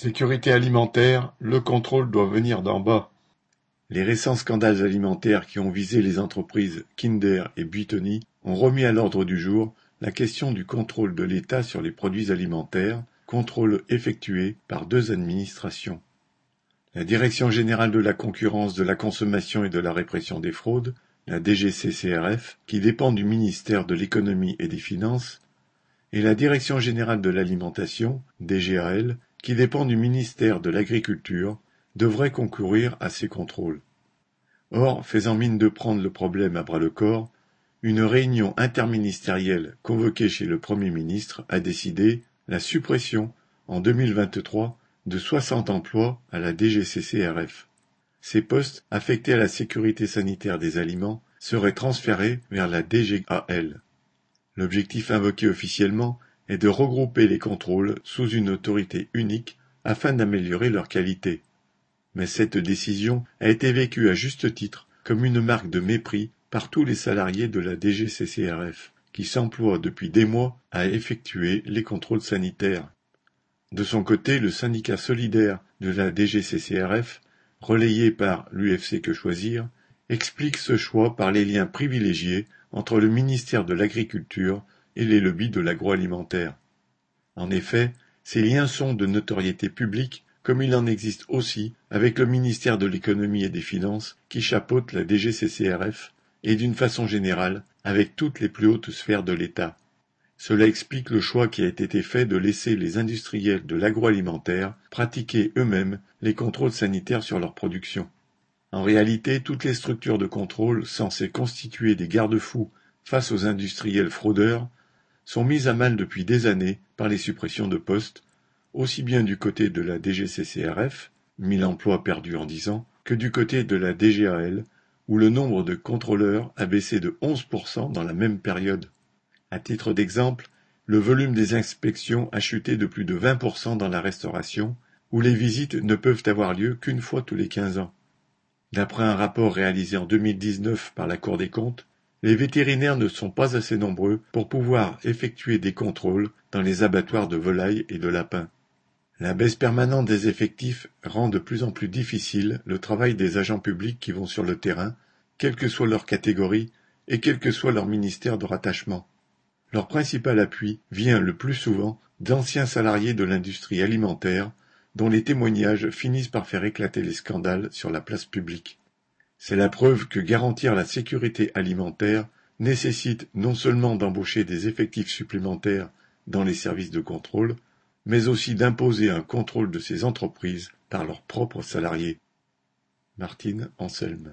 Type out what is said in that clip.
Sécurité alimentaire, le contrôle doit venir d'en bas. Les récents scandales alimentaires qui ont visé les entreprises Kinder et Buitoni ont remis à l'ordre du jour la question du contrôle de l'État sur les produits alimentaires, contrôle effectué par deux administrations. La Direction générale de la concurrence, de la consommation et de la répression des fraudes, la DGCCRF, qui dépend du ministère de l'économie et des finances, et la Direction générale de l'alimentation, DGAL, qui dépend du ministère de l'Agriculture, devrait concourir à ces contrôles. Or, faisant mine de prendre le problème à bras-le-corps, une réunion interministérielle convoquée chez le Premier ministre a décidé la suppression, en 2023, de 60 emplois à la DGCCRF. Ces postes affectés à la sécurité sanitaire des aliments seraient transférés vers la DGAL. L'objectif invoqué officiellement est de regrouper les contrôles sous une autorité unique afin d'améliorer leur qualité. Mais cette décision a été vécue à juste titre comme une marque de mépris par tous les salariés de la DGCCRF, qui s'emploient depuis des mois à effectuer les contrôles sanitaires. De son côté, le syndicat solidaire de la DGCCRF, relayé par l'UFC Que Choisir, explique ce choix par les liens privilégiés entre le ministère de l'Agriculture et les lobbies de l'agroalimentaire. En effet, ces liens sont de notoriété publique comme il en existe aussi avec le ministère de l'économie et des finances qui chapeaute la DGCCRF et d'une façon générale avec toutes les plus hautes sphères de l'État. Cela explique le choix qui a été fait de laisser les industriels de l'agroalimentaire pratiquer eux-mêmes les contrôles sanitaires sur leur production. En réalité, toutes les structures de contrôle censées constituer des garde-fous face aux industriels fraudeurs sont mises à mal depuis des années par les suppressions de postes, aussi bien du côté de la DGCCRF, 1000 emplois perdus en 10 ans, que du côté de la DGAL, où le nombre de contrôleurs a baissé de 11% dans la même période. À titre d'exemple, le volume des inspections a chuté de plus de 20% dans la restauration, où les visites ne peuvent avoir lieu qu'une fois tous les 15 ans. D'après un rapport réalisé en 2019 par la Cour des comptes, les vétérinaires ne sont pas assez nombreux pour pouvoir effectuer des contrôles dans les abattoirs de volailles et de lapins. La baisse permanente des effectifs rend de plus en plus difficile le travail des agents publics qui vont sur le terrain, quelle que soit leur catégorie et quel que soit leur ministère de rattachement. Leur principal appui vient le plus souvent d'anciens salariés de l'industrie alimentaire dont les témoignages finissent par faire éclater les scandales sur la place publique. C'est la preuve que garantir la sécurité alimentaire nécessite non seulement d'embaucher des effectifs supplémentaires dans les services de contrôle, mais aussi d'imposer un contrôle de ces entreprises par leurs propres salariés. Martine Anselme